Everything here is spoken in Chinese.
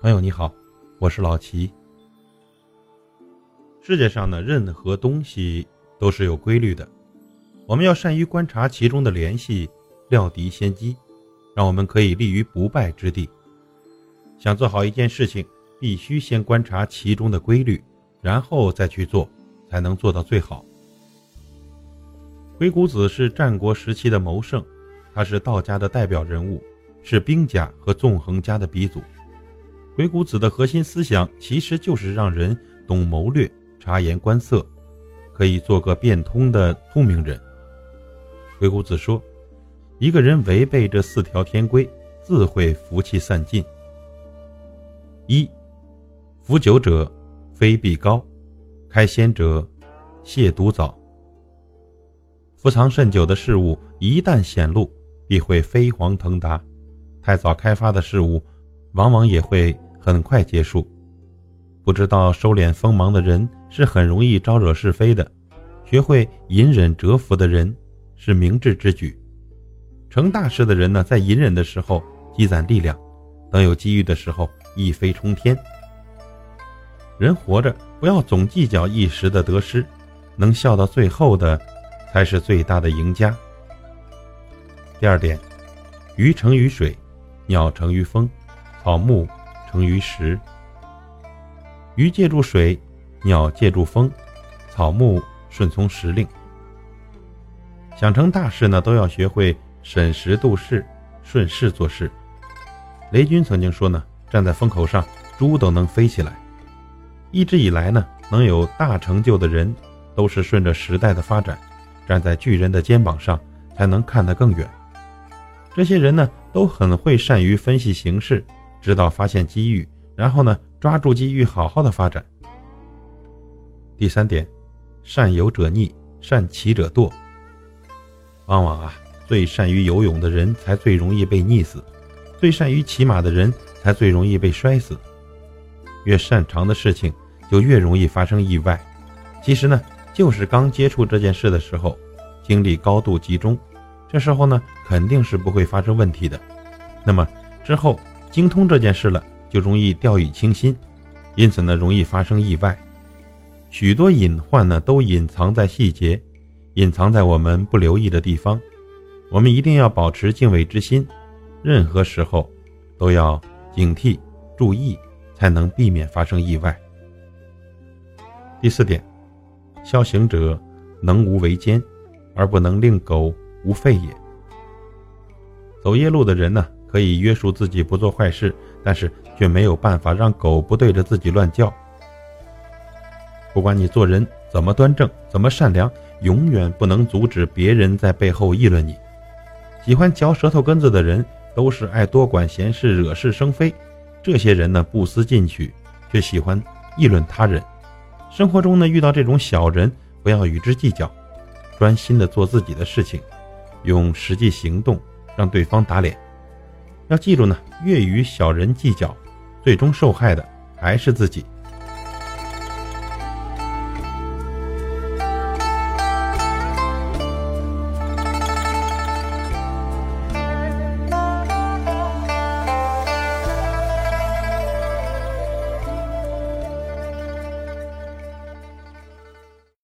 朋友你好，我是老齐。世界上的任何东西都是有规律的，我们要善于观察其中的联系，料敌先机，让我们可以立于不败之地。想做好一件事情，必须先观察其中的规律，然后再去做，才能做到最好。鬼谷子是战国时期的谋圣，他是道家的代表人物，是兵家和纵横家的鼻祖。鬼谷子的核心思想其实就是让人懂谋略、察言观色，可以做个变通的聪明人。鬼谷子说：“一个人违背这四条天规，自会福气散尽。一，服酒者，非必高；开先者，亵渎早。伏藏甚久的事物，一旦显露，必会飞黄腾达；太早开发的事物，往往也会。”很快结束。不知道收敛锋芒的人是很容易招惹是非的，学会隐忍蛰伏的人是明智之举。成大事的人呢，在隐忍的时候积攒力量，等有机遇的时候一飞冲天。人活着不要总计较一时的得失，能笑到最后的，才是最大的赢家。第二点，鱼成于水，鸟成于风，草木。成于时，鱼借助水，鸟借助风，草木顺从时令。想成大事呢，都要学会审时度势，顺势做事。雷军曾经说呢，站在风口上，猪都能飞起来。一直以来呢，能有大成就的人，都是顺着时代的发展，站在巨人的肩膀上，才能看得更远。这些人呢，都很会善于分析形势。知道发现机遇，然后呢，抓住机遇，好好的发展。第三点，善游者溺，善骑者堕。往往啊，最善于游泳的人才最容易被溺死，最善于骑马的人才最容易被摔死。越擅长的事情，就越容易发生意外。其实呢，就是刚接触这件事的时候，精力高度集中，这时候呢，肯定是不会发生问题的。那么之后。精通这件事了，就容易掉以轻心，因此呢，容易发生意外。许多隐患呢，都隐藏在细节，隐藏在我们不留意的地方。我们一定要保持敬畏之心，任何时候都要警惕、注意，才能避免发生意外。第四点，孝行者能无为奸，而不能令狗无吠也。走夜路的人呢？可以约束自己不做坏事，但是却没有办法让狗不对着自己乱叫。不管你做人怎么端正，怎么善良，永远不能阻止别人在背后议论你。喜欢嚼舌头根子的人，都是爱多管闲事、惹是生非。这些人呢，不思进取，却喜欢议论他人。生活中呢，遇到这种小人，不要与之计较，专心的做自己的事情，用实际行动让对方打脸。要记住呢，越与小人计较，最终受害的还是自己。